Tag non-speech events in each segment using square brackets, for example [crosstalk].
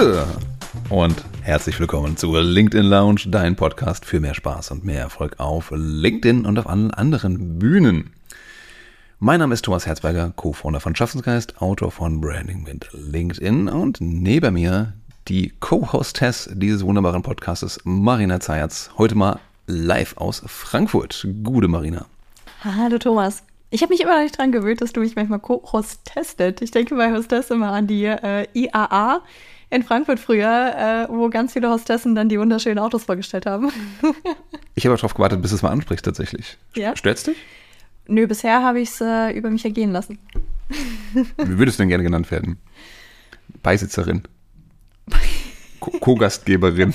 Gude und herzlich willkommen zur LinkedIn Lounge, dein Podcast für mehr Spaß und mehr Erfolg auf LinkedIn und auf allen anderen Bühnen. Mein Name ist Thomas Herzberger, Co-Founder von Schaffensgeist, Autor von Branding mit LinkedIn und neben mir die Co-Hostess dieses wunderbaren Podcastes, Marina Zayatz, heute mal live aus Frankfurt. Gute Marina. Hallo Thomas. Ich habe mich immer noch nicht dran gewöhnt, dass du mich manchmal Co-Hostestet. Ich denke bei Hostess immer an die äh, IAA in Frankfurt früher, äh, wo ganz viele Hostessen dann die wunderschönen Autos vorgestellt haben. [laughs] ich habe darauf gewartet, bis du es mal ansprichst tatsächlich. Ja? Stört's dich? Nö, bisher habe ich es äh, über mich ergehen lassen. [laughs] Wie würdest du denn gerne genannt werden? Beisitzerin. [laughs] Co-Gastgeberin.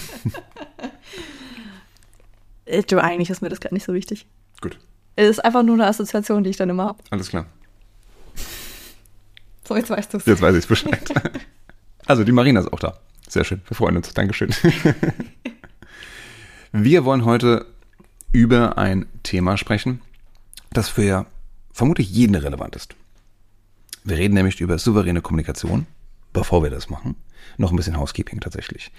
Äh, du, eigentlich ist mir das gar nicht so wichtig. Gut. Es ist einfach nur eine Assoziation, die ich dann immer habe. Alles klar. So, jetzt weißt du es. Jetzt weiß ich Bescheid. Also, die Marina ist auch da. Sehr schön. Wir freuen uns. Dankeschön. [laughs] Wir wollen heute über ein Thema sprechen, das für vermutlich jeden relevant ist. Wir reden nämlich über souveräne Kommunikation. Bevor wir das machen, noch ein bisschen Housekeeping tatsächlich.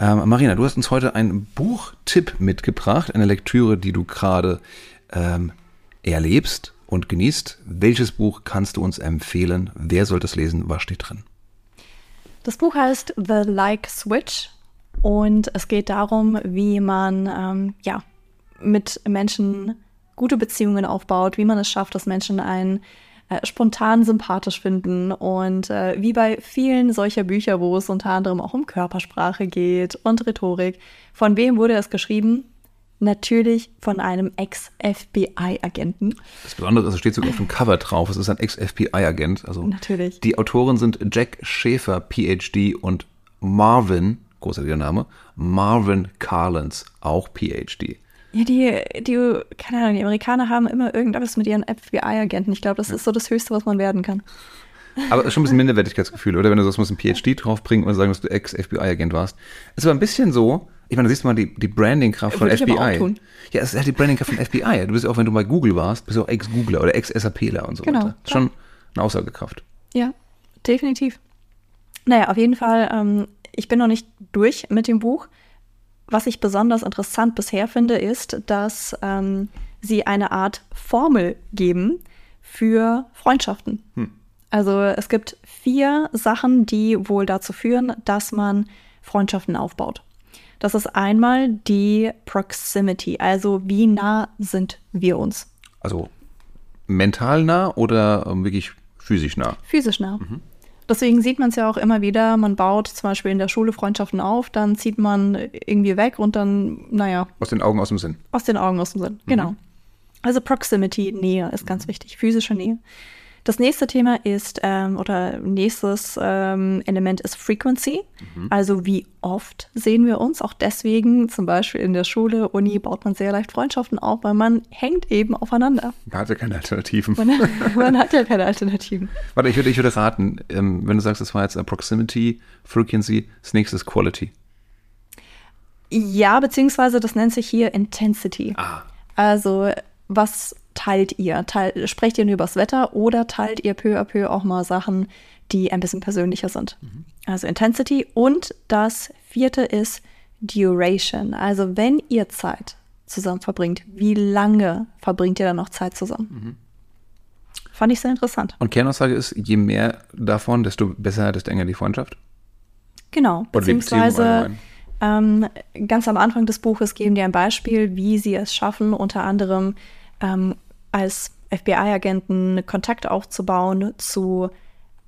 Ähm, Marina, du hast uns heute einen Buchtipp mitgebracht, eine Lektüre, die du gerade ähm, erlebst und genießt. Welches Buch kannst du uns empfehlen? Wer sollte es lesen? Was steht drin? Das Buch heißt The Like Switch und es geht darum, wie man ähm, ja, mit Menschen gute Beziehungen aufbaut, wie man es schafft, dass Menschen einen äh, spontan sympathisch finden. Und äh, wie bei vielen solcher Bücher, wo es unter anderem auch um Körpersprache geht und Rhetorik, von wem wurde es geschrieben? Natürlich von einem Ex-FBI-Agenten. Das Besondere ist, es steht sogar auf dem Cover drauf, es ist ein Ex-FBI-Agent. Also Natürlich. Die Autoren sind Jack Schäfer, PhD, und Marvin, großartiger Name, Marvin Carlins, auch PhD. Ja, die, die, keine Ahnung, die Amerikaner haben immer irgendwas mit ihren FBI-Agenten. Ich glaube, das ja. ist so das Höchste, was man werden kann. Aber es ist schon ein bisschen Minderwertigkeitsgefühl, oder? Wenn du sagst, du musst ein PhD draufbringen oder sagen, dass du Ex-FBI-Agent warst. Es ist aber ein bisschen so, ich meine, du siehst mal die, die Branding-Kraft von FBI. Ja, es ist halt die Branding-Kraft von FBI. Du bist auch, wenn du bei Google warst, bist du auch Ex-Googler oder Ex-SAPler und so genau, weiter. Schon eine Aussagekraft. Ja, definitiv. Naja, auf jeden Fall, ähm, ich bin noch nicht durch mit dem Buch. Was ich besonders interessant bisher finde, ist, dass ähm, sie eine Art Formel geben für Freundschaften. Hm. Also es gibt vier Sachen, die wohl dazu führen, dass man Freundschaften aufbaut. Das ist einmal die Proximity, also wie nah sind wir uns. Also mental nah oder ähm, wirklich physisch nah? Physisch nah. Mhm. Deswegen sieht man es ja auch immer wieder, man baut zum Beispiel in der Schule Freundschaften auf, dann zieht man irgendwie weg und dann, naja. Aus den Augen, aus dem Sinn. Aus den Augen, aus dem Sinn, mhm. genau. Also Proximity, Nähe ist ganz wichtig, physische Nähe. Das nächste Thema ist, ähm, oder nächstes ähm, Element ist Frequency. Mhm. Also wie oft sehen wir uns. Auch deswegen, zum Beispiel in der Schule, Uni, baut man sehr leicht Freundschaften auf, weil man hängt eben aufeinander. Man hat ja keine Alternativen. Man, [laughs] man hat ja keine Alternativen. Warte, ich würde, ich würde raten, ähm, wenn du sagst, das war jetzt Proximity, Frequency, das nächste ist Quality. Ja, beziehungsweise das nennt sich hier Intensity. Ah. Also was teilt ihr? Teil, sprecht ihr nur übers Wetter oder teilt ihr peu à peu auch mal Sachen, die ein bisschen persönlicher sind? Mhm. Also Intensity. Und das vierte ist Duration. Also wenn ihr Zeit zusammen verbringt, wie lange verbringt ihr dann noch Zeit zusammen? Mhm. Fand ich sehr interessant. Und Kernaussage ist, je mehr davon, desto besser, desto enger die Freundschaft? Genau, beziehungsweise ähm, ganz am Anfang des Buches geben die ein Beispiel, wie sie es schaffen, unter anderem ähm, als FBI-Agenten Kontakt aufzubauen zu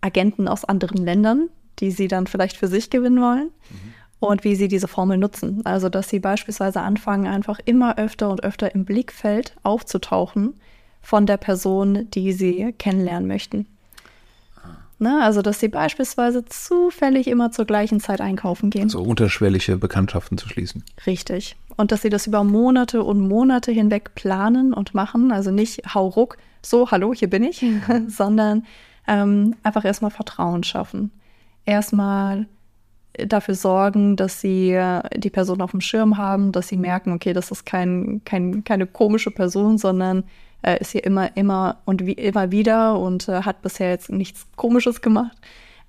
Agenten aus anderen Ländern, die sie dann vielleicht für sich gewinnen wollen. Mhm. Und wie sie diese Formel nutzen. Also, dass sie beispielsweise anfangen, einfach immer öfter und öfter im Blickfeld aufzutauchen von der Person, die sie kennenlernen möchten. Ne, also, dass sie beispielsweise zufällig immer zur gleichen Zeit einkaufen gehen. So also unterschwellige Bekanntschaften zu schließen. Richtig. Und dass sie das über Monate und Monate hinweg planen und machen. Also nicht hau ruck, so, hallo, hier bin ich, [laughs] sondern ähm, einfach erstmal Vertrauen schaffen. Erstmal dafür sorgen, dass sie äh, die Person auf dem Schirm haben, dass sie merken, okay, das ist kein, kein, keine komische Person, sondern äh, ist hier immer, immer und wie, immer wieder und äh, hat bisher jetzt nichts Komisches gemacht.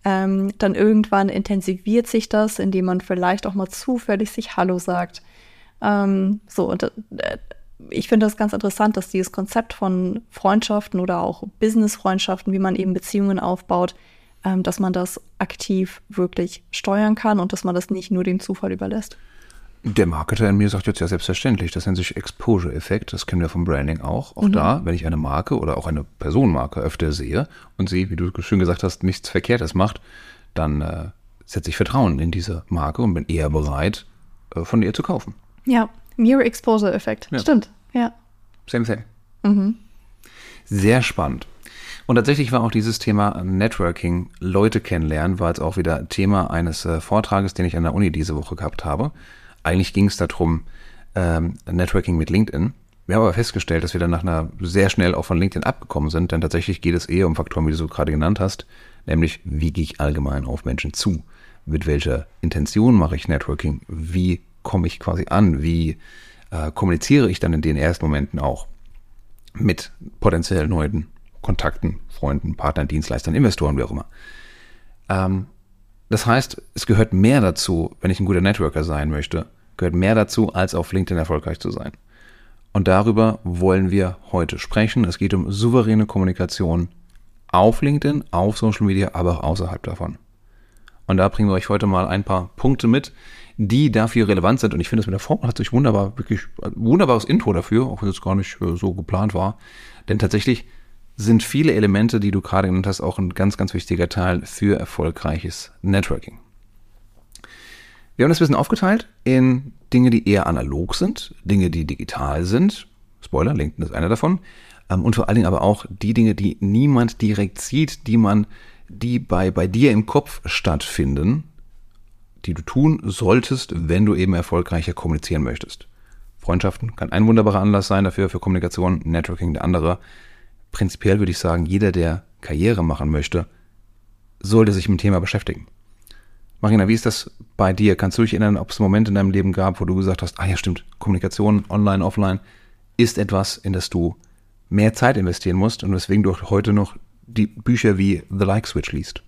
Ähm, dann irgendwann intensiviert sich das, indem man vielleicht auch mal zufällig sich Hallo sagt. Ähm, so, und äh, ich finde das ganz interessant, dass dieses Konzept von Freundschaften oder auch Business-Freundschaften, wie man eben Beziehungen aufbaut, ähm, dass man das aktiv wirklich steuern kann und dass man das nicht nur dem Zufall überlässt. Der Marketer in mir sagt jetzt ja selbstverständlich, das nennt sich Exposure-Effekt, das kennen wir vom Branding auch. Auch mhm. da, wenn ich eine Marke oder auch eine Personenmarke öfter sehe und sie, wie du schön gesagt hast, nichts Verkehrtes macht, dann äh, setze ich Vertrauen in diese Marke und bin eher bereit, äh, von ihr zu kaufen. Ja, Mirror Exposure-Effekt, ja. stimmt, ja. Same thing. Mhm. Sehr spannend. Und tatsächlich war auch dieses Thema Networking, Leute kennenlernen, war jetzt auch wieder Thema eines äh, Vortrages, den ich an der Uni diese Woche gehabt habe. Eigentlich ging es darum, ähm, Networking mit LinkedIn. Wir haben aber festgestellt, dass wir dann nach einer sehr schnell auch von LinkedIn abgekommen sind, denn tatsächlich geht es eher um Faktoren, wie du so gerade genannt hast, nämlich wie gehe ich allgemein auf Menschen zu? Mit welcher Intention mache ich Networking? Wie komme ich quasi an? Wie äh, kommuniziere ich dann in den ersten Momenten auch mit potenziell neuen Kontakten, Freunden, Partnern, Dienstleistern, Investoren, wie auch immer? Ähm, das heißt, es gehört mehr dazu, wenn ich ein guter Networker sein möchte, gehört mehr dazu, als auf LinkedIn erfolgreich zu sein. Und darüber wollen wir heute sprechen. Es geht um souveräne Kommunikation auf LinkedIn, auf Social Media, aber auch außerhalb davon. Und da bringen wir euch heute mal ein paar Punkte mit, die dafür relevant sind. Und ich finde, es mit der Formel hat sich wunderbar, wirklich wunderbares Intro dafür, auch wenn es gar nicht äh, so geplant war. Denn tatsächlich sind viele Elemente, die du gerade genannt hast, auch ein ganz, ganz wichtiger Teil für erfolgreiches Networking. Wir haben das bisschen aufgeteilt in Dinge, die eher analog sind, Dinge, die digital sind. Spoiler, LinkedIn ist einer davon. Ähm, und vor allen Dingen aber auch die Dinge, die niemand direkt sieht, die man, die bei, bei dir im Kopf stattfinden, die du tun solltest, wenn du eben erfolgreicher kommunizieren möchtest. Freundschaften kann ein wunderbarer Anlass sein dafür, für Kommunikation, Networking der andere. Prinzipiell würde ich sagen, jeder, der Karriere machen möchte, sollte sich mit dem Thema beschäftigen. Marina, wie ist das bei dir? Kannst du dich erinnern, ob es Momente in deinem Leben gab, wo du gesagt hast, ah ja stimmt, Kommunikation, online, offline, ist etwas, in das du mehr Zeit investieren musst und weswegen du auch heute noch die Bücher wie The Like Switch liest?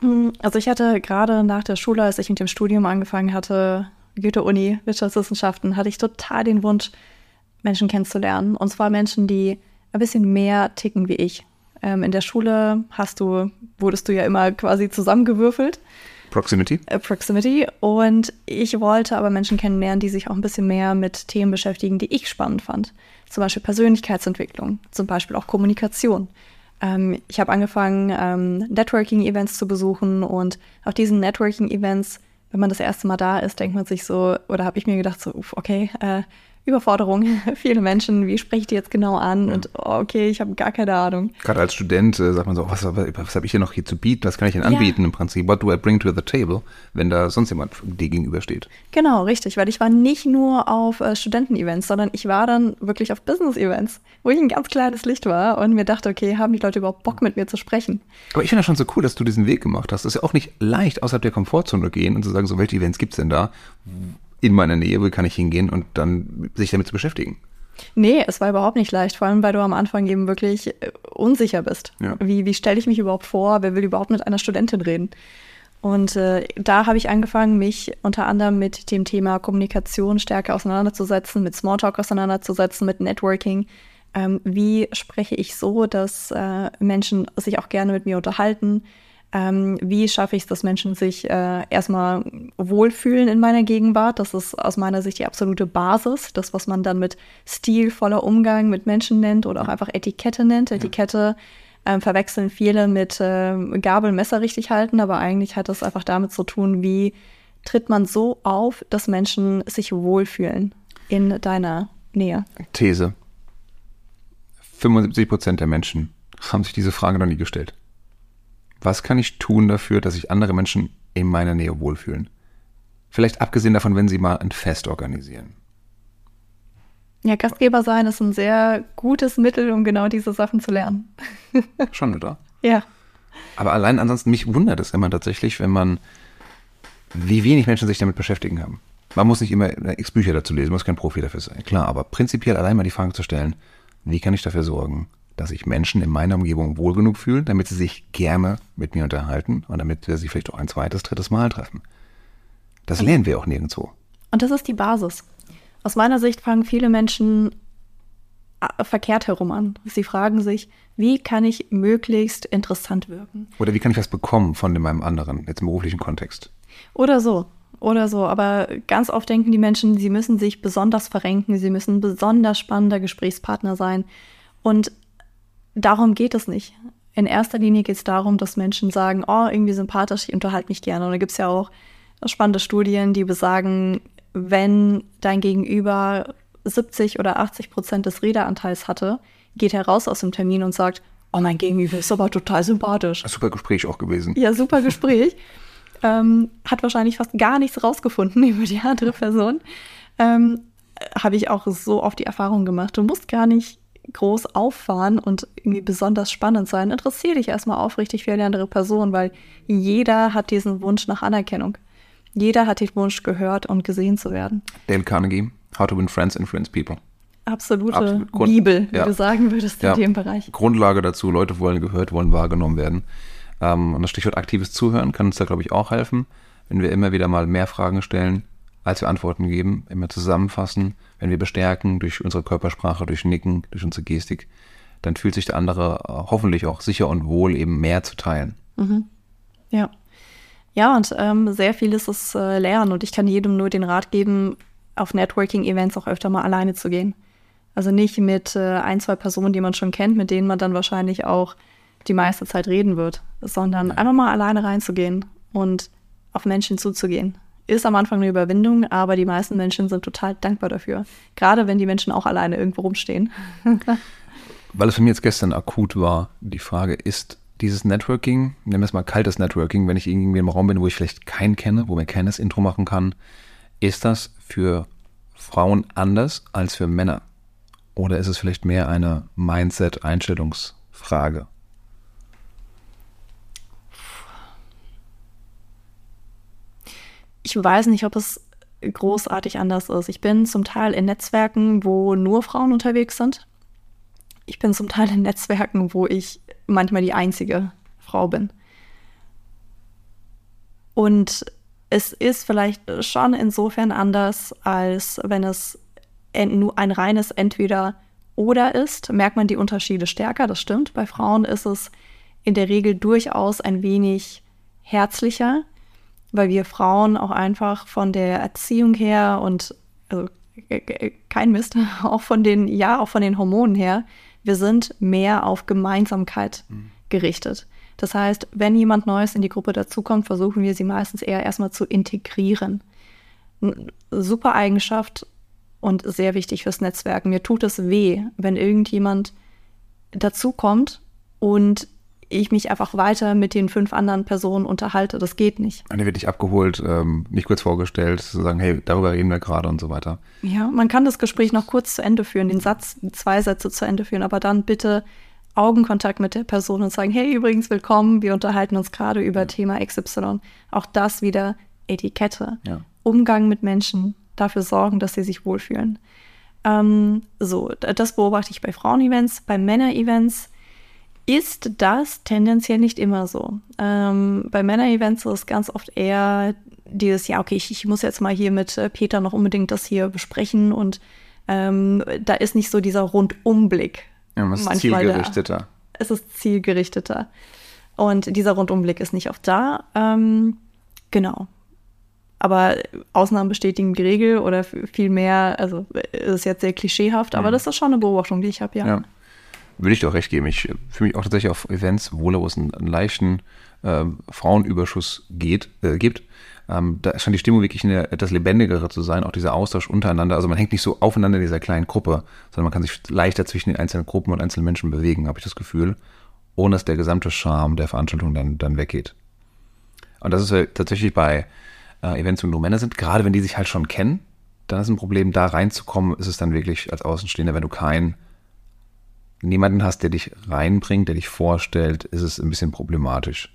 Hm, also ich hatte gerade nach der Schule, als ich mit dem Studium angefangen hatte, Goethe-Uni, Wirtschaftswissenschaften, hatte ich total den Wunsch, Menschen kennenzulernen. Und zwar Menschen, die ein bisschen mehr ticken wie ich. Ähm, in der Schule hast du, wurdest du ja immer quasi zusammengewürfelt. Proximity. Äh, Proximity. Und ich wollte aber Menschen kennenlernen, die sich auch ein bisschen mehr mit Themen beschäftigen, die ich spannend fand. Zum Beispiel Persönlichkeitsentwicklung, zum Beispiel auch Kommunikation. Ähm, ich habe angefangen, ähm, Networking-Events zu besuchen und auf diesen Networking-Events, wenn man das erste Mal da ist, denkt man sich so, oder habe ich mir gedacht, so, okay, äh, Überforderung. [laughs] Viele Menschen, wie spreche ich die jetzt genau an? Ja. Und oh, okay, ich habe gar keine Ahnung. Gerade als Student äh, sagt man so, was, was habe ich hier noch hier zu bieten? Was kann ich denn anbieten ja. im Prinzip? What do I bring to the table, wenn da sonst jemand dir gegenübersteht? Genau, richtig, weil ich war nicht nur auf äh, Studenten-Events, sondern ich war dann wirklich auf Business-Events, wo ich ein ganz kleines Licht war und mir dachte, okay, haben die Leute überhaupt Bock mit mir zu sprechen? Aber ich finde das schon so cool, dass du diesen Weg gemacht hast. Das ist ja auch nicht leicht, außerhalb der Komfortzone gehen und zu sagen, so welche Events gibt es denn da? In meiner Nähe, wo kann ich hingehen und dann sich damit zu beschäftigen. Nee, es war überhaupt nicht leicht, vor allem weil du am Anfang eben wirklich äh, unsicher bist. Ja. Wie, wie stelle ich mich überhaupt vor? Wer will überhaupt mit einer Studentin reden? Und äh, da habe ich angefangen, mich unter anderem mit dem Thema Kommunikation stärker auseinanderzusetzen, mit Smalltalk auseinanderzusetzen, mit Networking. Ähm, wie spreche ich so, dass äh, Menschen sich auch gerne mit mir unterhalten? Ähm, wie schaffe ich es, dass Menschen sich äh, erstmal wohlfühlen in meiner Gegenwart? Das ist aus meiner Sicht die absolute Basis. Das, was man dann mit stilvoller Umgang mit Menschen nennt oder auch einfach Etikette nennt. Etikette äh, verwechseln viele mit äh, Gabel, Messer richtig halten, aber eigentlich hat das einfach damit zu tun, wie tritt man so auf, dass Menschen sich wohlfühlen in deiner Nähe. These. 75 Prozent der Menschen haben sich diese Frage noch nie gestellt. Was kann ich tun dafür, dass sich andere Menschen in meiner Nähe wohlfühlen? Vielleicht abgesehen davon, wenn sie mal ein Fest organisieren. Ja, Gastgeber sein ist ein sehr gutes Mittel, um genau diese Sachen zu lernen. [laughs] Schon, oder? Ja. Aber allein ansonsten, mich wundert es immer tatsächlich, wenn man, wie wenig Menschen sich damit beschäftigen haben. Man muss nicht immer x Bücher dazu lesen, muss kein Profi dafür sein. Klar, aber prinzipiell allein mal die Frage zu stellen, wie kann ich dafür sorgen, dass sich Menschen in meiner Umgebung wohl genug fühlen, damit sie sich gerne mit mir unterhalten und damit wir sie vielleicht auch ein zweites, drittes Mal treffen. Das lernen wir auch nirgendwo. Und das ist die Basis. Aus meiner Sicht fangen viele Menschen äh, verkehrt herum an. Sie fragen sich, wie kann ich möglichst interessant wirken? Oder wie kann ich was bekommen von meinem anderen, jetzt im beruflichen Kontext? Oder so. Oder so. Aber ganz oft denken die Menschen, sie müssen sich besonders verrenken, sie müssen besonders spannender Gesprächspartner sein. Und darum geht es nicht. In erster Linie geht es darum, dass Menschen sagen, oh, irgendwie sympathisch, ich unterhalte mich gerne. Und da gibt es ja auch spannende Studien, die besagen, wenn dein Gegenüber 70 oder 80 Prozent des Redeanteils hatte, geht er raus aus dem Termin und sagt, oh, mein Gegenüber ist aber total sympathisch. Super Gespräch auch gewesen. Ja, super Gespräch. [laughs] ähm, hat wahrscheinlich fast gar nichts rausgefunden [laughs] über die andere Person. Ähm, Habe ich auch so oft die Erfahrung gemacht. Du musst gar nicht groß auffahren und irgendwie besonders spannend sein. Interessiere dich erstmal aufrichtig für eine andere Person, weil jeder hat diesen Wunsch nach Anerkennung. Jeder hat den Wunsch gehört und gesehen zu werden. Dale Carnegie, How to Win Friends, Influence People. Absolute Absolut. Bibel, wie ja. du sagen würdest ja. in dem Bereich. Grundlage dazu, Leute wollen gehört, wollen wahrgenommen werden. Ähm, und das Stichwort aktives Zuhören kann uns da, glaube ich, auch helfen, wenn wir immer wieder mal mehr Fragen stellen, als wir Antworten geben, immer zusammenfassen, wenn wir bestärken durch unsere Körpersprache, durch Nicken, durch unsere Gestik, dann fühlt sich der andere äh, hoffentlich auch sicher und wohl, eben mehr zu teilen. Mhm. Ja. Ja, und ähm, sehr viel ist es äh, Lernen und ich kann jedem nur den Rat geben, auf Networking-Events auch öfter mal alleine zu gehen. Also nicht mit äh, ein, zwei Personen, die man schon kennt, mit denen man dann wahrscheinlich auch die meiste Zeit reden wird, sondern einfach mal alleine reinzugehen und auf Menschen zuzugehen. Ist am Anfang eine Überwindung, aber die meisten Menschen sind total dankbar dafür. Gerade wenn die Menschen auch alleine irgendwo rumstehen. [laughs] Weil es für mich jetzt gestern akut war, die Frage ist, dieses Networking, nennen wir es mal kaltes Networking, wenn ich irgendwie im Raum bin, wo ich vielleicht keinen kenne, wo mir keines Intro machen kann, ist das für Frauen anders als für Männer? Oder ist es vielleicht mehr eine Mindset-Einstellungsfrage? Ich weiß nicht, ob es großartig anders ist. Ich bin zum Teil in Netzwerken, wo nur Frauen unterwegs sind. Ich bin zum Teil in Netzwerken, wo ich manchmal die einzige Frau bin. Und es ist vielleicht schon insofern anders, als wenn es nur ein reines Entweder-Oder ist. Merkt man die Unterschiede stärker, das stimmt. Bei Frauen ist es in der Regel durchaus ein wenig herzlicher, weil wir Frauen auch einfach von der Erziehung her und also, kein Mist, [laughs] auch von den, ja, auch von den Hormonen her, wir sind mehr auf Gemeinsamkeit mhm. gerichtet. Das heißt, wenn jemand Neues in die Gruppe dazukommt, versuchen wir sie meistens eher erstmal zu integrieren. Super Eigenschaft und sehr wichtig fürs Netzwerken. Mir tut es weh, wenn irgendjemand dazukommt und ich mich einfach weiter mit den fünf anderen Personen unterhalte. Das geht nicht. Eine wird dich abgeholt, ähm, nicht kurz vorgestellt, zu sagen, hey, darüber reden wir gerade und so weiter. Ja, man kann das Gespräch noch kurz zu Ende führen, den Satz, zwei Sätze zu Ende führen, aber dann bitte Augenkontakt mit der Person und sagen, hey, übrigens willkommen, wir unterhalten uns gerade über ja. Thema XY. Auch das wieder Etikette. Ja. Umgang mit Menschen, dafür sorgen, dass sie sich wohlfühlen. Ähm, so, das beobachte ich bei Frauen-Events. Bei Männer-Events ist das tendenziell nicht immer so. Ähm, bei Männer-Events ist es ganz oft eher dieses, ja, okay, ich, ich, muss jetzt mal hier mit äh, Peter noch unbedingt das hier besprechen und ähm, da ist nicht so dieser Rundumblick. Ja, es ist zielgerichteter. Da. Es ist zielgerichteter. Und dieser Rundumblick ist nicht oft da. Ähm, genau. Aber Ausnahmen bestätigen die Regel oder viel mehr, also ist jetzt sehr klischeehaft, aber mhm. das ist schon eine Beobachtung, die ich habe, ja. ja. Würde ich dir auch recht geben. Ich fühle mich auch tatsächlich auf Events wohler, wo es einen, leichten äh, Frauenüberschuss geht, äh, gibt. Ähm, da scheint die Stimmung wirklich eine etwas lebendigere zu sein, auch dieser Austausch untereinander. Also man hängt nicht so aufeinander in dieser kleinen Gruppe, sondern man kann sich leichter zwischen den einzelnen Gruppen und einzelnen Menschen bewegen, habe ich das Gefühl, ohne dass der gesamte Charme der Veranstaltung dann, dann weggeht. Und das ist ja tatsächlich bei äh, Events, wo nur Männer sind, gerade wenn die sich halt schon kennen, dann ist ein Problem, da reinzukommen, ist es dann wirklich als Außenstehender, wenn du kein niemanden hast, der dich reinbringt, der dich vorstellt, ist es ein bisschen problematisch.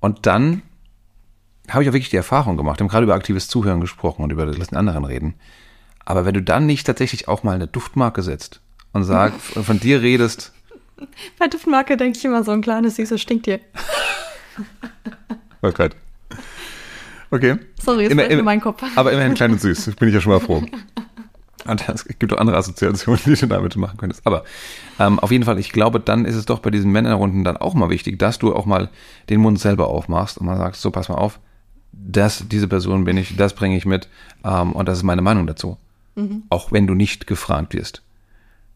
Und dann habe ich auch wirklich die Erfahrung gemacht. Wir haben gerade über aktives Zuhören gesprochen und über das Lassen anderen reden. Aber wenn du dann nicht tatsächlich auch mal eine Duftmarke setzt und sag, [laughs] von dir redest. Bei Duftmarke denke ich immer so ein kleines süßes Stinktier. [laughs] oh Gott. Okay. Sorry, es immer, fällt in meinen Kopf. Aber immerhin klein und süß. Bin ich ja schon mal froh. [laughs] Es gibt auch andere Assoziationen, [laughs] die du damit machen könntest. Aber ähm, auf jeden Fall, ich glaube, dann ist es doch bei diesen Männerrunden dann auch mal wichtig, dass du auch mal den Mund selber aufmachst und mal sagst, so pass mal auf, das, diese Person bin ich, das bringe ich mit ähm, und das ist meine Meinung dazu. Mhm. Auch wenn du nicht gefragt wirst.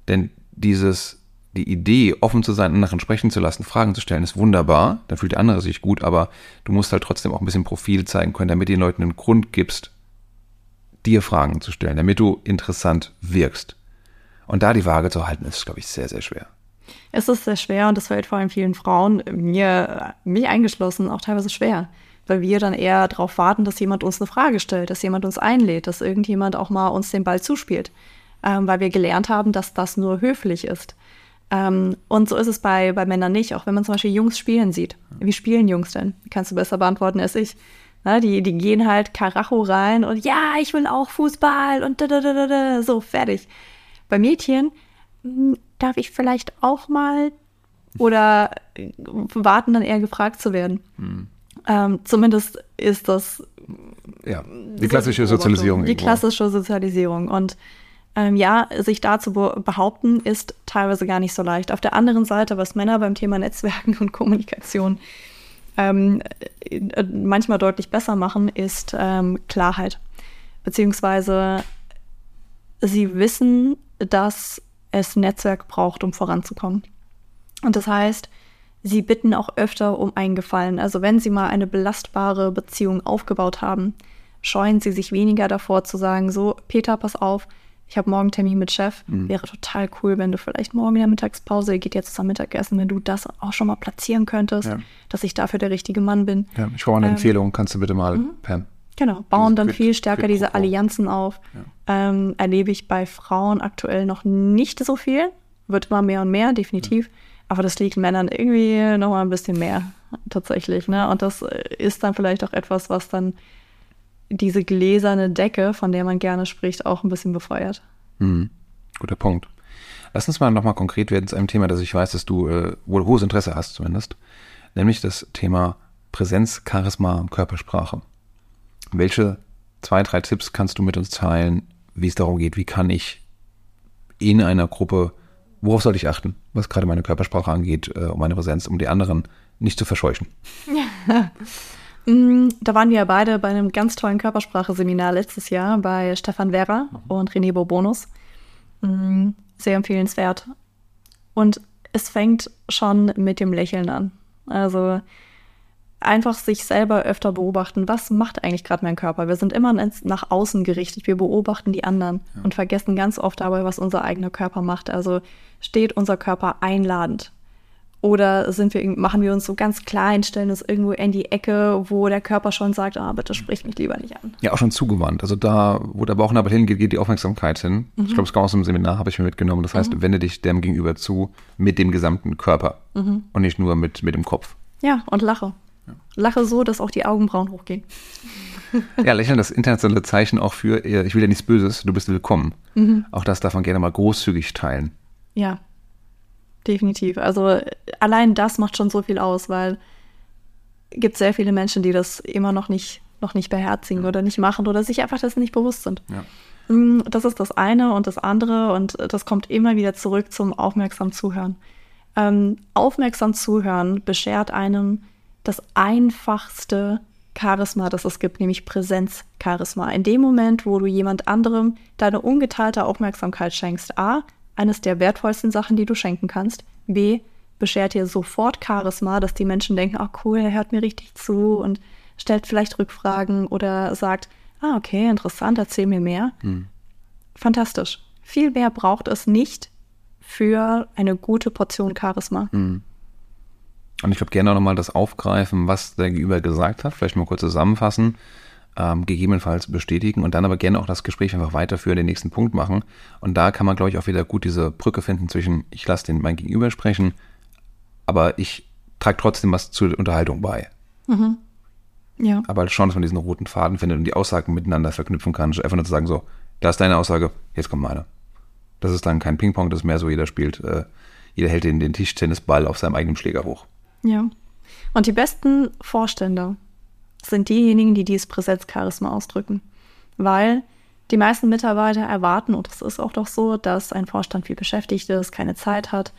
Denn dieses, die Idee, offen zu sein, anderen sprechen zu lassen, Fragen zu stellen, ist wunderbar. Dann fühlt der andere sich gut, aber du musst halt trotzdem auch ein bisschen Profil zeigen können, damit den Leuten einen Grund gibst, dir Fragen zu stellen, damit du interessant wirkst. Und da die Waage zu halten, ist, glaube ich, sehr, sehr schwer. Es ist sehr schwer und das fällt vor allem vielen Frauen, mir, mich eingeschlossen, auch teilweise schwer. Weil wir dann eher darauf warten, dass jemand uns eine Frage stellt, dass jemand uns einlädt, dass irgendjemand auch mal uns den Ball zuspielt. Ähm, weil wir gelernt haben, dass das nur höflich ist. Ähm, und so ist es bei, bei Männern nicht, auch wenn man zum Beispiel Jungs spielen sieht. Wie spielen Jungs denn? Kannst du besser beantworten als ich. Na, die, die gehen halt Karacho rein und ja, ich will auch Fußball und da, da, da, da, so, fertig. Bei Mädchen hm, darf ich vielleicht auch mal oder warten dann eher gefragt zu werden. Hm. Ähm, zumindest ist das ja, die klassische Sozialisierung. Die klassische Sozialisierung. Und ähm, ja, sich da zu behaupten, ist teilweise gar nicht so leicht. Auf der anderen Seite, was Männer beim Thema Netzwerken [laughs] und Kommunikation ähm, äh, manchmal deutlich besser machen, ist ähm, Klarheit. Beziehungsweise sie wissen, dass es Netzwerk braucht, um voranzukommen. Und das heißt, sie bitten auch öfter um einen Gefallen. Also wenn sie mal eine belastbare Beziehung aufgebaut haben, scheuen sie sich weniger davor zu sagen, so, Peter, pass auf, ich habe morgen Termin mit Chef. Mhm. Wäre total cool, wenn du vielleicht morgen in der Mittagspause, geht jetzt zum Mittagessen, wenn du das auch schon mal platzieren könntest, ja. dass ich dafür der richtige Mann bin. Ja, ich brauche eine ähm, Empfehlung, kannst du bitte mal, mhm. Pam. Genau, bauen dann viel stärker diese Allianzen auf. Ja. Ähm, erlebe ich bei Frauen aktuell noch nicht so viel. Wird immer mehr und mehr, definitiv. Ja. Aber das liegt Männern irgendwie noch mal ein bisschen mehr, tatsächlich. Ne? Und das ist dann vielleicht auch etwas, was dann diese gläserne Decke, von der man gerne spricht, auch ein bisschen befeuert. Mhm. Guter Punkt. Lass uns mal nochmal konkret werden zu einem Thema, das ich weiß, dass du äh, wohl hohes Interesse hast zumindest, nämlich das Thema Präsenz, Charisma und Körpersprache. Welche zwei, drei Tipps kannst du mit uns teilen, wie es darum geht, wie kann ich in einer Gruppe, worauf soll ich achten, was gerade meine Körpersprache angeht, äh, um meine Präsenz, um die anderen nicht zu verscheuchen? [laughs] Mm, da waren wir ja beide bei einem ganz tollen Körpersprache-Seminar letztes Jahr bei Stefan Werra und René Bourbonus. Mm, sehr empfehlenswert. Und es fängt schon mit dem Lächeln an. Also einfach sich selber öfter beobachten, was macht eigentlich gerade mein Körper? Wir sind immer nach außen gerichtet, wir beobachten die anderen ja. und vergessen ganz oft dabei, was unser eigener Körper macht. Also steht unser Körper einladend oder sind wir, machen wir uns so ganz klein, stellen uns irgendwo in die Ecke, wo der Körper schon sagt, ah, bitte sprich mich lieber nicht an. Ja, auch schon zugewandt. Also da, wo der Bauchnabel hingeht, geht die Aufmerksamkeit hin. Mhm. Ich glaube, es kam aus dem Seminar, habe ich mir mitgenommen. Das heißt, mhm. wende dich dem gegenüber zu mit dem gesamten Körper mhm. und nicht nur mit, mit dem Kopf. Ja, und lache. Ja. Lache so, dass auch die Augenbrauen hochgehen. ja, lächeln, das internationale Zeichen auch für, ich will ja nichts Böses, du bist willkommen. Mhm. Auch das darf man gerne mal großzügig teilen. Ja, definitiv. Also allein das macht schon so viel aus, weil es gibt sehr viele Menschen, die das immer noch nicht, noch nicht beherzigen ja. oder nicht machen oder sich einfach das nicht bewusst sind. Ja. Mm, das ist das eine und das andere und das kommt immer wieder zurück zum aufmerksam Zuhören. Ähm, aufmerksam zuhören beschert einem das einfachste Charisma, das es gibt, nämlich Präsenzcharisma. In dem Moment, wo du jemand anderem deine ungeteilte Aufmerksamkeit schenkst, a, eines der wertvollsten Sachen, die du schenken kannst. B, beschert dir sofort Charisma, dass die Menschen denken, oh cool, er hört mir richtig zu und stellt vielleicht Rückfragen oder sagt, ah, okay, interessant, erzähl mir mehr. Hm. Fantastisch. Viel mehr braucht es nicht für eine gute Portion Charisma. Hm. Und ich glaube gerne auch nochmal das aufgreifen, was der Gegenüber gesagt hat, vielleicht mal kurz zusammenfassen ähm, gegebenenfalls bestätigen und dann aber gerne auch das Gespräch einfach weiterführen, den nächsten Punkt machen. Und da kann man, glaube ich, auch wieder gut diese Brücke finden zwischen, ich lasse den mein Gegenüber sprechen, aber ich trage trotzdem was zur Unterhaltung bei. Mhm. Ja. Aber halt schon, dass man diesen roten Faden findet und die Aussagen miteinander verknüpfen kann, einfach nur zu sagen, so, da ist deine Aussage, jetzt kommt meine. Das ist dann kein Ping-Pong, das ist mehr so, jeder spielt, äh, jeder hält den, den Tischtennisball auf seinem eigenen Schläger hoch. Ja. Und die besten Vorstände sind diejenigen, die dieses Präsenzcharisma ausdrücken. Weil die meisten Mitarbeiter erwarten, und es ist auch doch so, dass ein Vorstand viel beschäftigt ist, keine Zeit hat.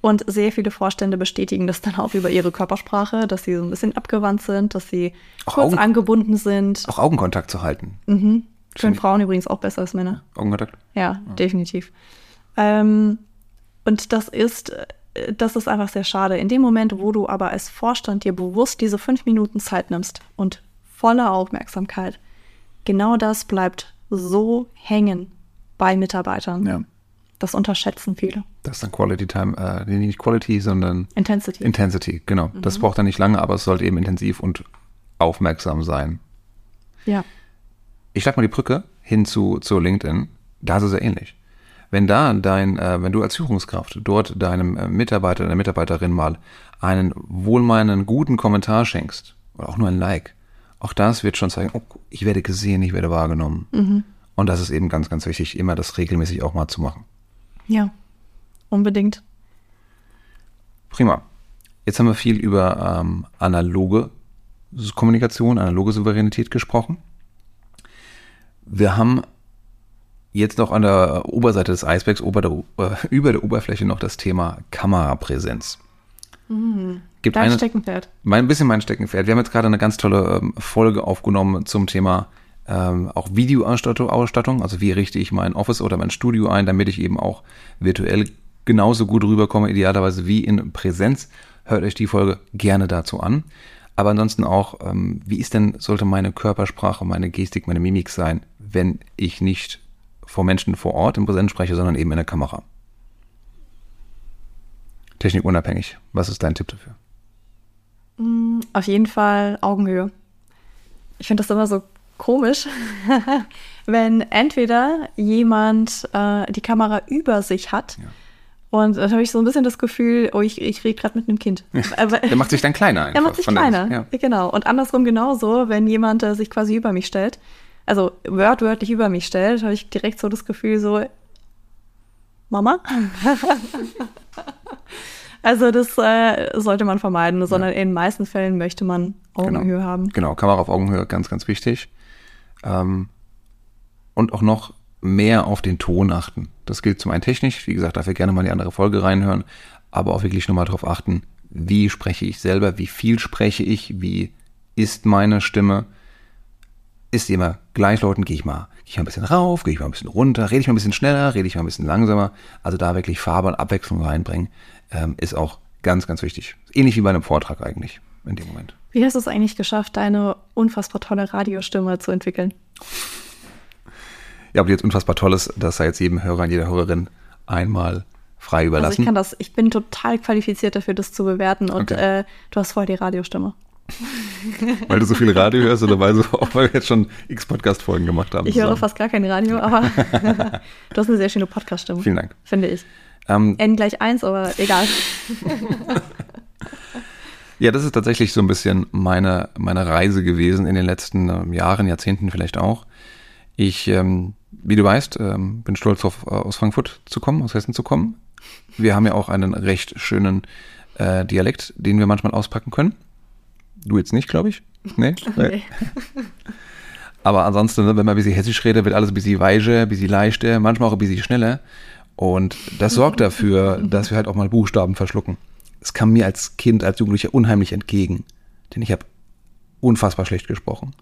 Und sehr viele Vorstände bestätigen das dann auch über ihre Körpersprache, dass sie so ein bisschen abgewandt sind, dass sie auch kurz Augen, angebunden sind. Auch Augenkontakt zu halten. Mhm. Für Frauen übrigens auch besser als Männer. Augenkontakt? Ja, ja. definitiv. Ähm, und das ist, das ist einfach sehr schade. In dem Moment, wo du aber als Vorstand dir bewusst diese fünf Minuten Zeit nimmst und voller Aufmerksamkeit, genau das bleibt so hängen bei Mitarbeitern. Ja. Das unterschätzen viele. Das ist dann Quality Time, äh, nicht Quality, sondern Intensity. Intensity, genau. Mhm. Das braucht dann nicht lange, aber es sollte eben intensiv und aufmerksam sein. Ja. Ich schlag mal die Brücke hin zu, zu LinkedIn. Da ist es ja ähnlich. Wenn da dein, äh, wenn du als Führungskraft dort deinem äh, Mitarbeiter, deiner Mitarbeiterin mal einen wohlmeinenden, guten Kommentar schenkst, oder auch nur ein Like, auch das wird schon zeigen, oh, ich werde gesehen, ich werde wahrgenommen. Mhm. Und das ist eben ganz, ganz wichtig, immer das regelmäßig auch mal zu machen. Ja, unbedingt. Prima. Jetzt haben wir viel über ähm, analoge Kommunikation, analoge Souveränität gesprochen. Wir haben jetzt noch an der Oberseite des Eisbergs, über der, äh, über der Oberfläche noch das Thema Kamerapräsenz. Mhm. Gibt Dein eine, Steckenpferd. Mein, ein bisschen mein Steckenpferd. Wir haben jetzt gerade eine ganz tolle ähm, Folge aufgenommen zum Thema ähm, auch Videoausstattung. Also wie richte ich mein Office oder mein Studio ein, damit ich eben auch virtuell genauso gut rüberkomme, idealerweise wie in Präsenz. Hört euch die Folge gerne dazu an. Aber ansonsten auch, ähm, wie ist denn, sollte meine Körpersprache, meine Gestik, meine Mimik sein, wenn ich nicht vor Menschen vor Ort im Präsenz spreche, sondern eben in der Kamera. Technikunabhängig. Was ist dein Tipp dafür? Mm, auf jeden Fall Augenhöhe. Ich finde das immer so komisch, [laughs] wenn entweder jemand äh, die Kamera über sich hat ja. und dann habe ich so ein bisschen das Gefühl, oh, ich, ich rede gerade mit einem Kind. [laughs] Der macht sich dann kleiner einfach. Der macht sich kleiner, ja. genau. Und andersrum genauso, wenn jemand äh, sich quasi über mich stellt also wörtwörtlich über mich stellt, habe ich direkt so das Gefühl, so, Mama? [laughs] also das äh, sollte man vermeiden, sondern ja. in den meisten Fällen möchte man Augenhöhe genau. haben. Genau, Kamera auf Augenhöhe, ganz, ganz wichtig. Ähm, und auch noch mehr auf den Ton achten. Das gilt zum einen technisch, wie gesagt, dafür gerne mal die andere Folge reinhören, aber auch wirklich nochmal darauf achten, wie spreche ich selber, wie viel spreche ich, wie ist meine Stimme, ist immer gleichläutend, gehe ich mal, gehe ich mal ein bisschen rauf, gehe ich mal ein bisschen runter, rede ich mal ein bisschen schneller, rede ich mal ein bisschen langsamer. Also da wirklich Farbe und Abwechslung reinbringen, ähm, ist auch ganz, ganz wichtig. Ähnlich wie bei einem Vortrag eigentlich in dem Moment. Wie hast du es eigentlich geschafft, deine unfassbar tolle Radiostimme zu entwickeln? Ja, ob die jetzt unfassbar toll ist, das sei jetzt jedem Hörer und jeder Hörerin einmal frei überlassen. Also ich kann das, ich bin total qualifiziert dafür, das zu bewerten und okay. äh, du hast voll die Radiostimme. [laughs] weil du so viel Radio hörst oder weil, so, [laughs] auch weil wir jetzt schon x Podcast-Folgen gemacht haben? Ich zusammen. höre fast gar kein Radio, aber [laughs] du hast eine sehr schöne Podcast-Stimme. Vielen Dank. Finde ich. Ähm, N gleich 1, aber egal. ja, das ist tatsächlich so ein bisschen meine, meine Reise gewesen in den letzten ähm, Jahren, Jahrzehnten vielleicht auch. Ich, ähm, wie du weißt, ähm, bin stolz auf, äh, aus Frankfurt zu kommen, aus Hessen zu kommen. Wir haben ja auch einen recht schönen äh, Dialekt, den wir manchmal auspacken können. Du jetzt nicht, glaube ich. Nee? [laughs] nee. [laughs] Aber ansonsten, ne, wenn man ein bisschen hessisch redet, wird alles ein bisschen weicher, ein bisschen leichter, manchmal auch ein bisschen schneller. Und das sorgt dafür, dass wir halt auch mal Buchstaben verschlucken. Es kam mir als Kind, als Jugendlicher unheimlich entgegen. Denn ich habe unfassbar schlecht gesprochen.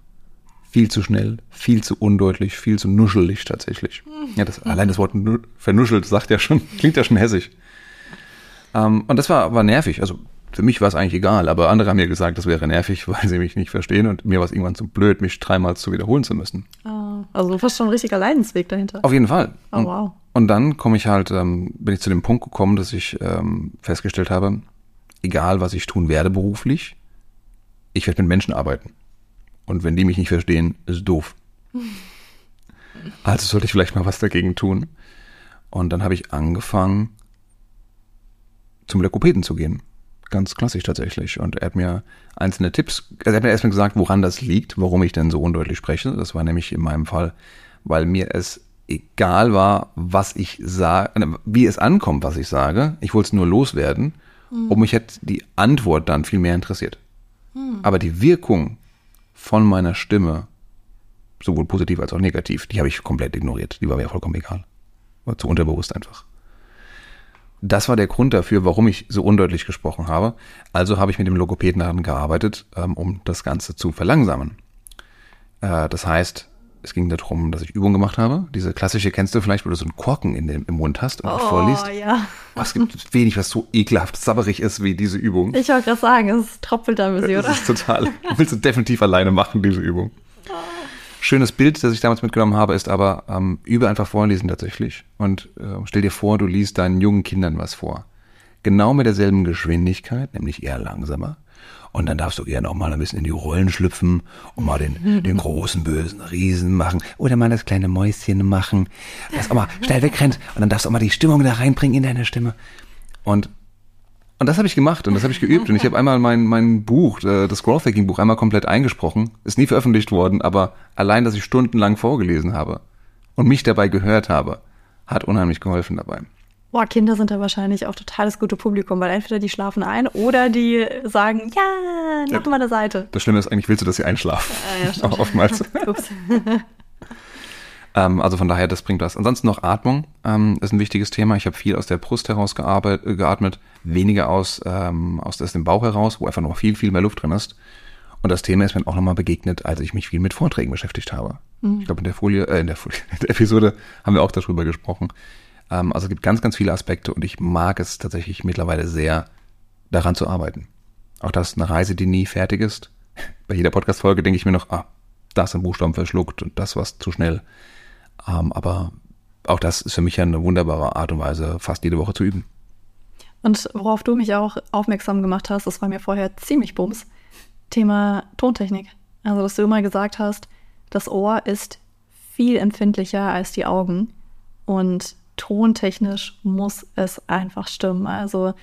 Viel zu schnell, viel zu undeutlich, viel zu nuschelig tatsächlich. Ja, das, allein das Wort vernuschelt sagt ja schon, [laughs] klingt ja schon hessisch. Ähm, und das war, war nervig. Also für mich war es eigentlich egal, aber andere haben mir gesagt, das wäre nervig, [laughs] weil sie mich nicht verstehen und mir war es irgendwann zu blöd, mich dreimal zu wiederholen zu müssen. Oh, also du hast schon ein richtiger Leidensweg dahinter. Auf jeden Fall. Oh, wow. Und, dann komme ich halt, ähm, bin ich zu dem Punkt gekommen, dass ich ähm, festgestellt habe, egal was ich tun werde beruflich, ich werde mit Menschen arbeiten. Und wenn die mich nicht verstehen, ist doof. [laughs] also sollte ich vielleicht mal was dagegen tun. Und dann habe ich angefangen, zum Logopäden zu gehen ganz klassisch tatsächlich. Und er hat mir einzelne Tipps, also er hat mir erstmal gesagt, woran das liegt, warum ich denn so undeutlich spreche. Das war nämlich in meinem Fall, weil mir es egal war, was ich sage, äh, wie es ankommt, was ich sage. Ich wollte es nur loswerden. Mhm. Und mich hätte die Antwort dann viel mehr interessiert. Mhm. Aber die Wirkung von meiner Stimme, sowohl positiv als auch negativ, die habe ich komplett ignoriert. Die war mir vollkommen egal. War zu unterbewusst einfach. Das war der Grund dafür, warum ich so undeutlich gesprochen habe. Also habe ich mit dem Logopäden daran gearbeitet, ähm, um das Ganze zu verlangsamen. Äh, das heißt, es ging darum, dass ich Übungen gemacht habe. Diese klassische kennst du vielleicht, wo du so einen Korken in dem, im Mund hast und oh, vorliest. ja. Oh, es gibt [laughs] wenig, was so ekelhaft sabberig ist wie diese Übung. Ich wollte gerade sagen, es tropfelt da ein bisschen, oder? Das ist total. [laughs] Willst du definitiv alleine machen, diese Übung. Schönes Bild, das ich damals mitgenommen habe, ist aber, ähm, übe einfach vorlesen tatsächlich. Und äh, stell dir vor, du liest deinen jungen Kindern was vor. Genau mit derselben Geschwindigkeit, nämlich eher langsamer. Und dann darfst du gerne auch mal ein bisschen in die Rollen schlüpfen und mal den, [laughs] den großen bösen Riesen machen oder mal das kleine Mäuschen machen, das auch mal schnell wegrennt und dann darfst du auch mal die Stimmung da reinbringen in deine Stimme. Und und das habe ich gemacht und das habe ich geübt und ich habe einmal mein, mein Buch, äh, das Growth Hacking Buch, einmal komplett eingesprochen. Ist nie veröffentlicht worden, aber allein, dass ich stundenlang vorgelesen habe und mich dabei gehört habe, hat unheimlich geholfen dabei. Boah, Kinder sind da wahrscheinlich auch total das gute Publikum, weil entweder die schlafen ein oder die sagen, ja, nach ja, meiner Seite. Das Schlimme ist, eigentlich willst du, dass sie einschlafen. Ja, ja, [laughs] Auch oftmals. [laughs] [laughs] ähm, also von daher, das bringt was. Ansonsten noch Atmung ähm, ist ein wichtiges Thema. Ich habe viel aus der Brust heraus gearbeitet, äh, geatmet, weniger aus, ähm, aus, aus dem Bauch heraus, wo einfach noch viel, viel mehr Luft drin ist. Und das Thema ist mir auch nochmal begegnet, als ich mich viel mit Vorträgen beschäftigt habe. Mhm. Ich glaube, in der Folie, äh, in der Folie, [laughs] in der Episode haben wir auch darüber gesprochen. Ähm, also es gibt ganz, ganz viele Aspekte und ich mag es tatsächlich mittlerweile sehr, daran zu arbeiten. Auch das ist eine Reise, die nie fertig ist. [laughs] Bei jeder Podcast-Folge denke ich mir noch, ah, das ein Buchstaben verschluckt und das war zu schnell. Ähm, aber auch das ist für mich eine wunderbare Art und Weise, fast jede Woche zu üben. Und worauf du mich auch aufmerksam gemacht hast, das war mir vorher ziemlich bums, Thema Tontechnik. Also, dass du immer gesagt hast, das Ohr ist viel empfindlicher als die Augen. Und tontechnisch muss es einfach stimmen. Also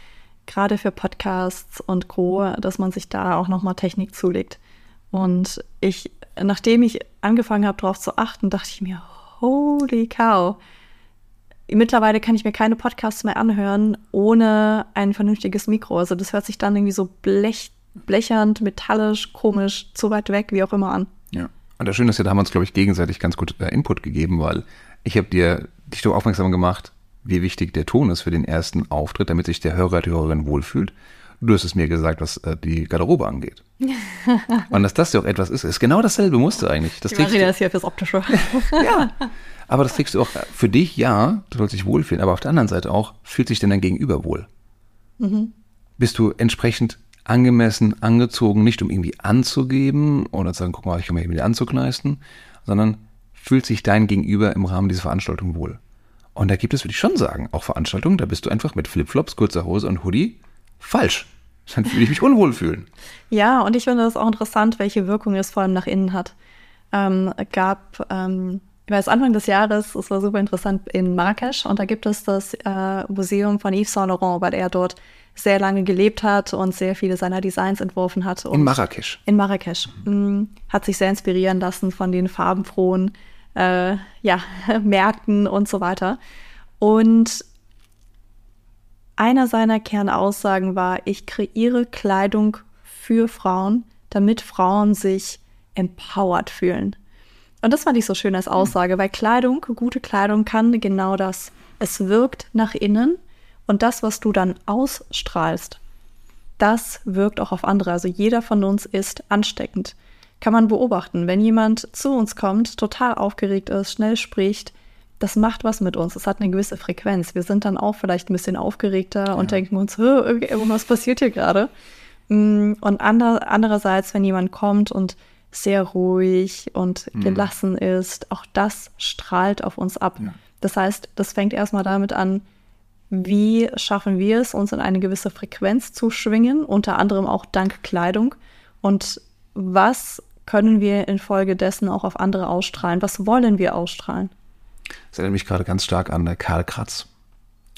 gerade für Podcasts und Co., dass man sich da auch nochmal Technik zulegt. Und ich, nachdem ich angefangen habe, darauf zu achten, dachte ich mir, holy cow. Mittlerweile kann ich mir keine Podcasts mehr anhören ohne ein vernünftiges Mikro. Also das hört sich dann irgendwie so blech, blechernd, metallisch, komisch, zu weit weg, wie auch immer an. Ja. Und das Schöne ist ja, da haben wir uns, glaube ich, gegenseitig ganz gut äh, Input gegeben, weil ich habe dir dich doch aufmerksam gemacht, wie wichtig der Ton ist für den ersten Auftritt, damit sich der Hörer, die Hörerin wohlfühlt. Du hast es mir gesagt, was äh, die Garderobe angeht. Und dass das ja auch etwas ist, ist genau dasselbe Muster eigentlich. Das die Marina ist hier fürs Optische. [laughs] ja, aber das kriegst du auch für dich, ja, du sollst dich wohlfühlen, aber auf der anderen Seite auch, fühlt sich denn dein Gegenüber wohl? Mhm. Bist du entsprechend angemessen angezogen, nicht um irgendwie anzugeben oder zu sagen, guck mal, ich kann mir irgendwie leisten, sondern fühlt sich dein Gegenüber im Rahmen dieser Veranstaltung wohl. Und da gibt es, würde ich schon sagen, auch Veranstaltungen, da bist du einfach mit Flipflops, kurzer Hose und Hoodie falsch. Dann würde ich mich unwohl fühlen. Ja, und ich finde das auch interessant, welche Wirkung es vor allem nach innen hat. Ähm, gab, ähm, ich weiß, Anfang des Jahres, es war super interessant, in Marrakesch und da gibt es das äh, Museum von Yves Saint Laurent, weil er dort sehr lange gelebt hat und sehr viele seiner Designs entworfen hat. in Marrakesch. In Marrakesch. Mhm. Hat sich sehr inspirieren lassen von den farbenfrohen äh, ja, [laughs] Märkten und so weiter. Und einer seiner Kernaussagen war, ich kreiere Kleidung für Frauen, damit Frauen sich empowered fühlen. Und das fand ich so schön als Aussage, weil Kleidung, gute Kleidung kann genau das. Es wirkt nach innen und das, was du dann ausstrahlst, das wirkt auch auf andere. Also jeder von uns ist ansteckend kann man beobachten. Wenn jemand zu uns kommt, total aufgeregt ist, schnell spricht, das macht was mit uns. Es hat eine gewisse Frequenz. Wir sind dann auch vielleicht ein bisschen aufgeregter ja. und denken uns, was passiert hier gerade? Mm, und ander, andererseits, wenn jemand kommt und sehr ruhig und mhm. gelassen ist, auch das strahlt auf uns ab. Ja. Das heißt, das fängt erstmal damit an, wie schaffen wir es, uns in eine gewisse Frequenz zu schwingen, unter anderem auch dank Kleidung. Und was können wir infolgedessen auch auf andere ausstrahlen? Was wollen wir ausstrahlen? Das erinnert mich gerade ganz stark an Karl Kratz,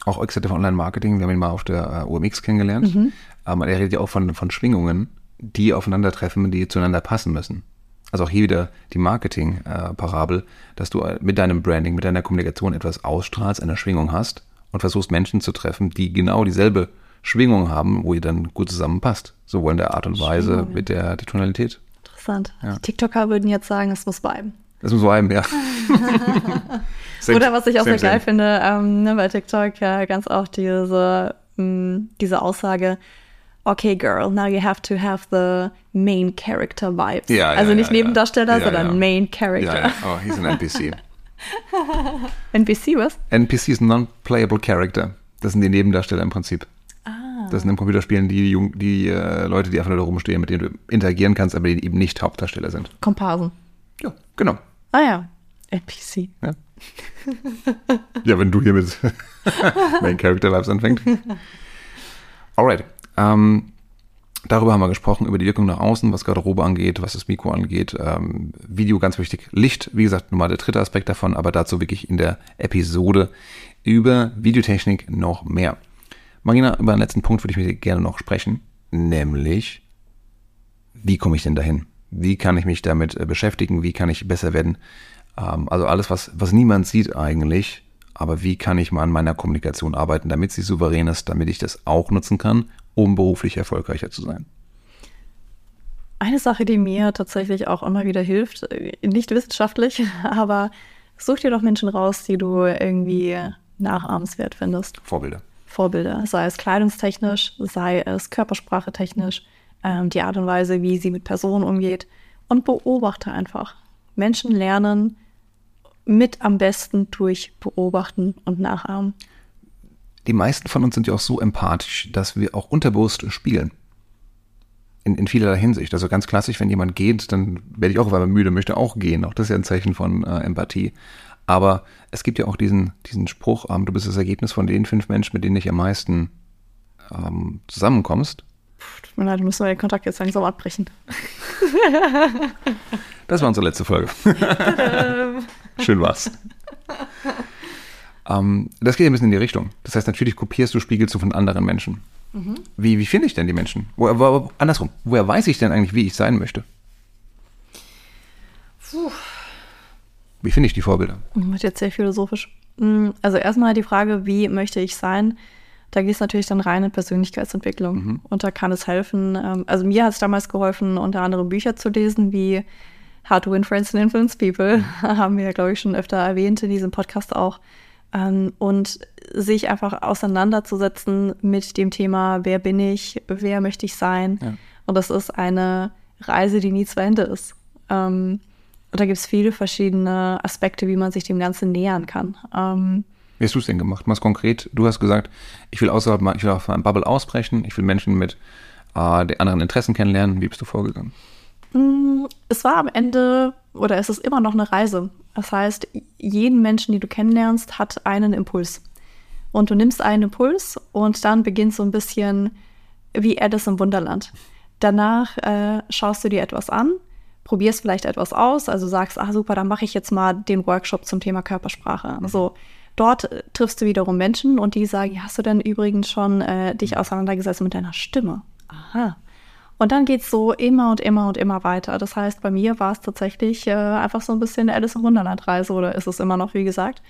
auch Executive Online Marketing. Wir haben ihn mal auf der OMX äh, kennengelernt. Mhm. Aber er redet ja auch von, von Schwingungen, die aufeinandertreffen, die zueinander passen müssen. Also auch hier wieder die Marketing-Parabel, dass du mit deinem Branding, mit deiner Kommunikation etwas ausstrahlst, eine Schwingung hast und versuchst Menschen zu treffen, die genau dieselbe Schwingung haben, wo ihr dann gut zusammenpasst. Sowohl in der Art und Weise Schwingung. mit der, der Tonalität. Interessant. Ja. Die TikToker würden jetzt sagen, es muss bleiben. Es muss bleiben, ja. [laughs] [laughs] Oder was ich auch sehr geil finde, ähm, ne, bei TikTok ja ganz auch diese, mh, mm, diese Aussage, okay, girl, now you have to have the main character vibes. Ja, ja, also nicht ja, Nebendarsteller, sondern Main Character. Ja, Oh, he's an NPC. [laughs] NPC, was? NPC ist ein Non-Playable Character. Das sind die Nebendarsteller im Prinzip. Ah. Das sind in Computerspielen die, Jung die äh, Leute, die einfach nur da rumstehen, mit denen du interagieren kannst, aber die eben nicht Hauptdarsteller sind. Komparsen. Ja, genau. Ah ja, NPC. Ja, ja wenn du hier mit [laughs] Main Character Vibes anfängst. Alright. Ähm, darüber haben wir gesprochen, über die Wirkung nach außen, was Garderobe angeht, was das Mikro angeht. Ähm, Video ganz wichtig. Licht, wie gesagt, nur mal der dritte Aspekt davon, aber dazu wirklich in der Episode über Videotechnik noch mehr. Marina, über den letzten Punkt würde ich mit dir gerne noch sprechen, nämlich, wie komme ich denn dahin? Wie kann ich mich damit äh, beschäftigen? Wie kann ich besser werden? Ähm, also alles, was, was niemand sieht eigentlich, aber wie kann ich mal an meiner Kommunikation arbeiten, damit sie souverän ist, damit ich das auch nutzen kann um beruflich erfolgreicher zu sein? Eine Sache, die mir tatsächlich auch immer wieder hilft, äh, nicht wissenschaftlich, [laughs] aber such dir doch Menschen raus, die du irgendwie nachahmenswert findest. Vorbilder. Vorbilder, sei es kleidungstechnisch, sei es körpersprachetechnisch, ähm, die Art und Weise, wie sie mit Personen umgeht und beobachte einfach. Menschen lernen mit am besten durch Beobachten und Nachahmen die meisten von uns sind ja auch so empathisch, dass wir auch unterbewusst spielen. In, in vielerlei Hinsicht. Also ganz klassisch, wenn jemand geht, dann werde ich auch auf einmal müde, möchte auch gehen. Auch das ist ja ein Zeichen von äh, Empathie. Aber es gibt ja auch diesen, diesen Spruch, ähm, du bist das Ergebnis von den fünf Menschen, mit denen ich am meisten ähm, zusammenkommst. Tut mir leid, müssen wir den Kontakt jetzt langsam abbrechen. [laughs] das war unsere letzte Folge. Schön war's. Ähm, das geht ein bisschen in die Richtung. Das heißt, natürlich kopierst du, spiegelst du von anderen Menschen. Mhm. Wie, wie finde ich denn die Menschen? Wo, wo, andersrum, woher weiß ich denn eigentlich, wie ich sein möchte? Puh. Wie finde ich die Vorbilder? Wird jetzt sehr philosophisch. Mm, also erstmal die Frage, wie möchte ich sein? Da geht es natürlich dann rein in Persönlichkeitsentwicklung. Mhm. Und da kann es helfen, ähm, also mir hat es damals geholfen, unter anderem Bücher zu lesen, wie How to Win Friends and Influence People. Mhm. [laughs] Haben wir glaube ich, schon öfter erwähnt in diesem Podcast auch ähm, und sich einfach auseinanderzusetzen mit dem Thema, wer bin ich, wer möchte ich sein. Ja. Und das ist eine Reise, die nie zu Ende ist. Ähm, und da gibt es viele verschiedene Aspekte, wie man sich dem Ganzen nähern kann. Ähm, wie hast du es denn gemacht? Mach's konkret. Du hast gesagt, ich will außerhalb, ich will auf meinem Bubble ausbrechen, ich will Menschen mit äh, anderen Interessen kennenlernen. Wie bist du vorgegangen? Mm, es war am Ende oder es ist immer noch eine Reise. Das heißt, jeden Menschen, die du kennenlernst, hat einen Impuls. Und du nimmst einen Impuls und dann beginnt so ein bisschen wie Alice im Wunderland. Danach äh, schaust du dir etwas an, probierst vielleicht etwas aus, also sagst, ah super, dann mache ich jetzt mal den Workshop zum Thema Körpersprache. Also dort äh, triffst du wiederum Menschen und die sagen, hast du denn übrigens schon äh, dich auseinandergesetzt mit deiner Stimme? Aha, und dann geht's so immer und immer und immer weiter. Das heißt, bei mir war es tatsächlich äh, einfach so ein bisschen Alice im Wunderland-Reise oder ist es immer noch, wie gesagt.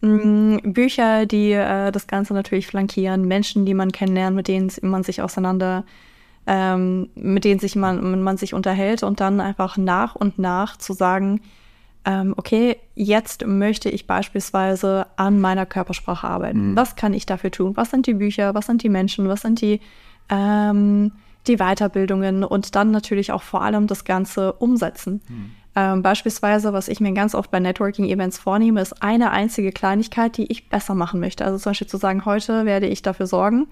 Mhm, Bücher, die äh, das Ganze natürlich flankieren, Menschen, die man kennenlernt, mit denen man sich auseinander, ähm, mit denen sich man, man sich unterhält und dann einfach nach und nach zu sagen, ähm, okay, jetzt möchte ich beispielsweise an meiner Körpersprache arbeiten. Mhm. Was kann ich dafür tun? Was sind die Bücher? Was sind die Menschen? Was sind die ähm, die Weiterbildungen und dann natürlich auch vor allem das Ganze umsetzen. Hm. Ähm, beispielsweise, was ich mir ganz oft bei Networking-Events vornehme, ist eine einzige Kleinigkeit, die ich besser machen möchte. Also zum Beispiel zu sagen, heute werde ich dafür sorgen,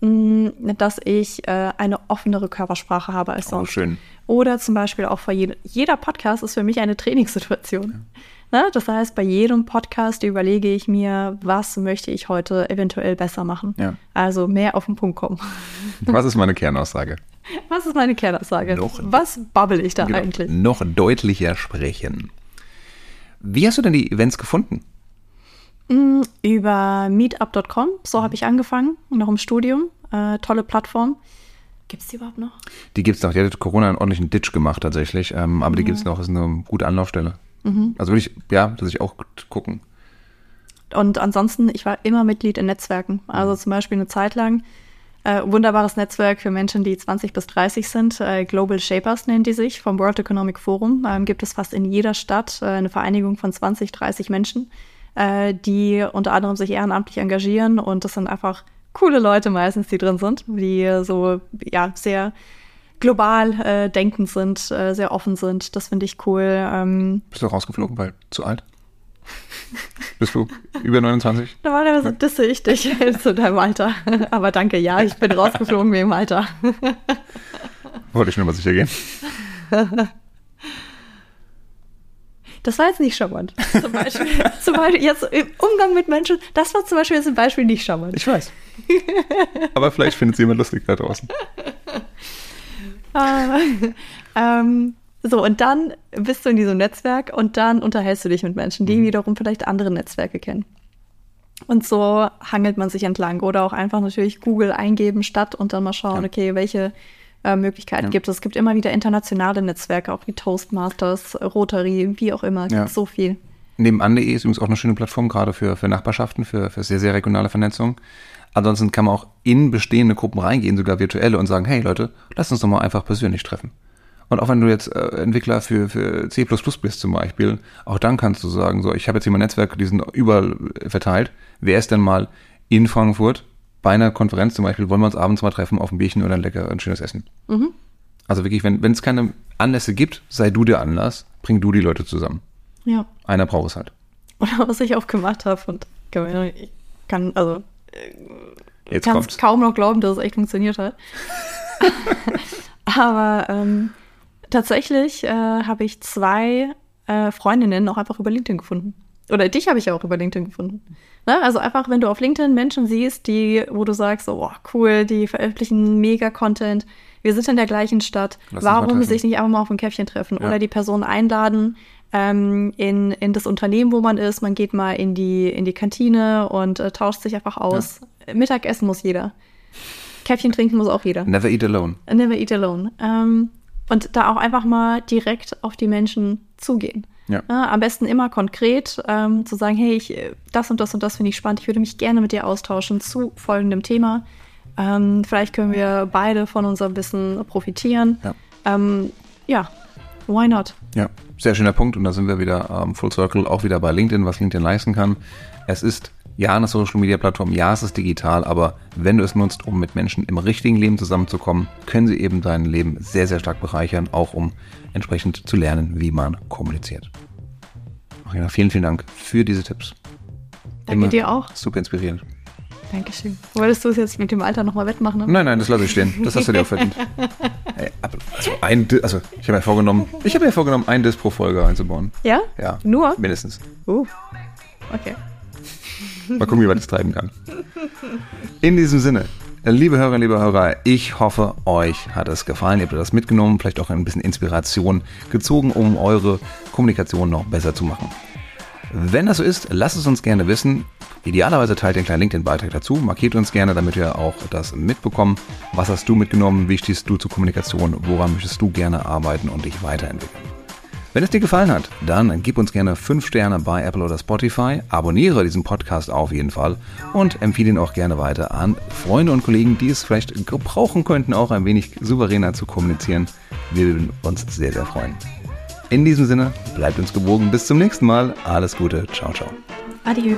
mh, mm, dass ich äh, eine offenere Körpersprache habe als sonst. Oh, schön. Oder zum Beispiel auch vor jeder, jeder Podcast ist für mich eine Trainingssituation. Ja. Ne? Das heißt, bei jedem Podcast überlege ich mir, was möchte ich heute eventuell besser machen. Ja. Also mehr auf den Punkt kommen. [laughs] Was ist meine Kernaussage? Was ist meine Kernaussage? Noch, was babbel ich da genau, eigentlich? Noch deutlicher sprechen. Wie hast du denn die Events gefunden? Mm, über meetup.com, so habe ich angefangen, noch im Studium. Äh, tolle Plattform. Gibt es die überhaupt noch? Die gibt es noch. Die hat Corona einen ordentlichen Ditch gemacht tatsächlich. Ähm, aber die gibt es noch. Ist eine gute Anlaufstelle. Mhm. Also würde ich, ja, dass ich auch gucken. Und ansonsten, ich war immer Mitglied in Netzwerken. Also zum Beispiel eine Zeit lang. Äh, wunderbares Netzwerk für Menschen, die 20 bis 30 sind. Äh, Global Shapers nennen die sich vom World Economic Forum. Ähm, gibt es fast in jeder Stadt äh, eine Vereinigung von 20, 30 Menschen, äh, die unter anderem sich ehrenamtlich engagieren. Und das sind einfach coole Leute meistens, die drin sind, die so ja sehr global äh, denkend sind, äh, sehr offen sind. Das finde ich cool. Ähm, Bist du rausgeflogen, weil zu alt? Bist du über 29? Normalerweise disse ich dich [laughs] zu deinem Alter. [laughs] Aber danke, ja, ich bin rausgeflogen wegen dem Alter. [laughs] Wollte ich nur mal sicher gehen. Das war jetzt nicht charmant. Zum Beispiel, zum Beispiel jetzt im Umgang mit Menschen, das war zum Beispiel jetzt ein Beispiel nicht charmant. Ich weiß. Aber vielleicht findet sie jemand lustig da draußen. [laughs] Ähm, so, und dann bist du in diesem Netzwerk und dann unterhältst du dich mit Menschen, die mhm. wiederum vielleicht andere Netzwerke kennen. Und so hangelt man sich entlang. Oder auch einfach natürlich Google eingeben, Stadt und dann mal schauen, ja. okay, welche äh, Möglichkeiten ja. gibt es. Es gibt immer wieder internationale Netzwerke, auch wie Toastmasters, Rotary, wie auch immer. Ja. so viel. Nebenan.de ist übrigens auch eine schöne Plattform, gerade für, für Nachbarschaften, für, für sehr, sehr regionale Vernetzung. Ansonsten kann man auch in bestehende Gruppen reingehen, sogar virtuelle, und sagen, hey Leute, lass uns doch mal einfach persönlich treffen. Und auch wenn du jetzt äh, Entwickler für, für C bist zum Beispiel, auch dann kannst du sagen, so, ich habe jetzt hier mein Netzwerk, die sind überall verteilt. Wer ist denn mal in Frankfurt bei einer Konferenz zum Beispiel, wollen wir uns abends mal treffen auf ein Bierchen oder ein lecker, ein schönes Essen. Mhm. Also wirklich, wenn es keine Anlässe gibt, sei du der Anlass, bring du die Leute zusammen. Ja. Einer braucht es halt. Oder was ich auch gemacht habe und ich kann, also Jetzt kann es kaum noch glauben, dass es echt funktioniert hat. [laughs] Aber ähm, tatsächlich äh, habe ich zwei äh, Freundinnen auch einfach über LinkedIn gefunden. Oder dich habe ich auch über LinkedIn gefunden. Ne? Also einfach, wenn du auf LinkedIn Menschen siehst, die, wo du sagst, oh cool, die veröffentlichen mega Content, wir sind in der gleichen Stadt, Lass warum sich nicht einfach mal auf ein Käffchen treffen ja. oder die Person einladen ähm, in, in das Unternehmen, wo man ist, man geht mal in die, in die Kantine und äh, tauscht sich einfach aus. Ja. Mittagessen muss jeder. Käffchen trinken muss auch jeder. Never eat alone. Never eat alone. Ähm, und da auch einfach mal direkt auf die Menschen zugehen. Ja. ja. am besten immer konkret ähm, zu sagen, hey, ich, das und das und das finde ich spannend, ich würde mich gerne mit dir austauschen zu folgendem Thema. Ähm, vielleicht können wir beide von unserem Wissen profitieren. Ja. Ähm, ja, why not? Ja, sehr schöner Punkt. Und da sind wir wieder ähm, Full Circle, auch wieder bei LinkedIn, was LinkedIn leisten kann. Es ist ja eine Social Media Plattform, ja, es ist digital, aber wenn du es nutzt, um mit Menschen im richtigen Leben zusammenzukommen, können sie eben dein Leben sehr, sehr stark bereichern, auch um entsprechend zu lernen, wie man kommuniziert. Marina, vielen, vielen Dank für diese Tipps. Danke Immer dir auch. Super inspirierend. Dankeschön. Wolltest du es jetzt mit dem Alter nochmal wettmachen? Ne? Nein, nein, das lasse ich stehen. Das hast du dir auch verdient. [laughs] Hey, also, ein, also ich habe mir vorgenommen, ich habe mir vorgenommen, ein Disc pro Folge einzubauen. Ja? Ja. Nur? Mindestens. Uh. Okay. Mal gucken, wie man das treiben kann. In diesem Sinne, liebe Hörerinnen, liebe Hörer, ich hoffe, euch hat es gefallen. Ihr habt das mitgenommen, vielleicht auch ein bisschen Inspiration gezogen, um eure Kommunikation noch besser zu machen. Wenn das so ist, lasst es uns gerne wissen. Idealerweise teilt den kleinen LinkedIn-Beitrag dazu, markiert uns gerne, damit wir auch das mitbekommen. Was hast du mitgenommen? Wie stehst du zur Kommunikation? Woran möchtest du gerne arbeiten und dich weiterentwickeln? Wenn es dir gefallen hat, dann gib uns gerne 5 Sterne bei Apple oder Spotify, abonniere diesen Podcast auf jeden Fall und empfehle ihn auch gerne weiter an Freunde und Kollegen, die es vielleicht gebrauchen könnten, auch ein wenig souveräner zu kommunizieren. Wir würden uns sehr, sehr freuen. In diesem Sinne, bleibt uns gewogen. Bis zum nächsten Mal. Alles Gute. Ciao, ciao. Adieu.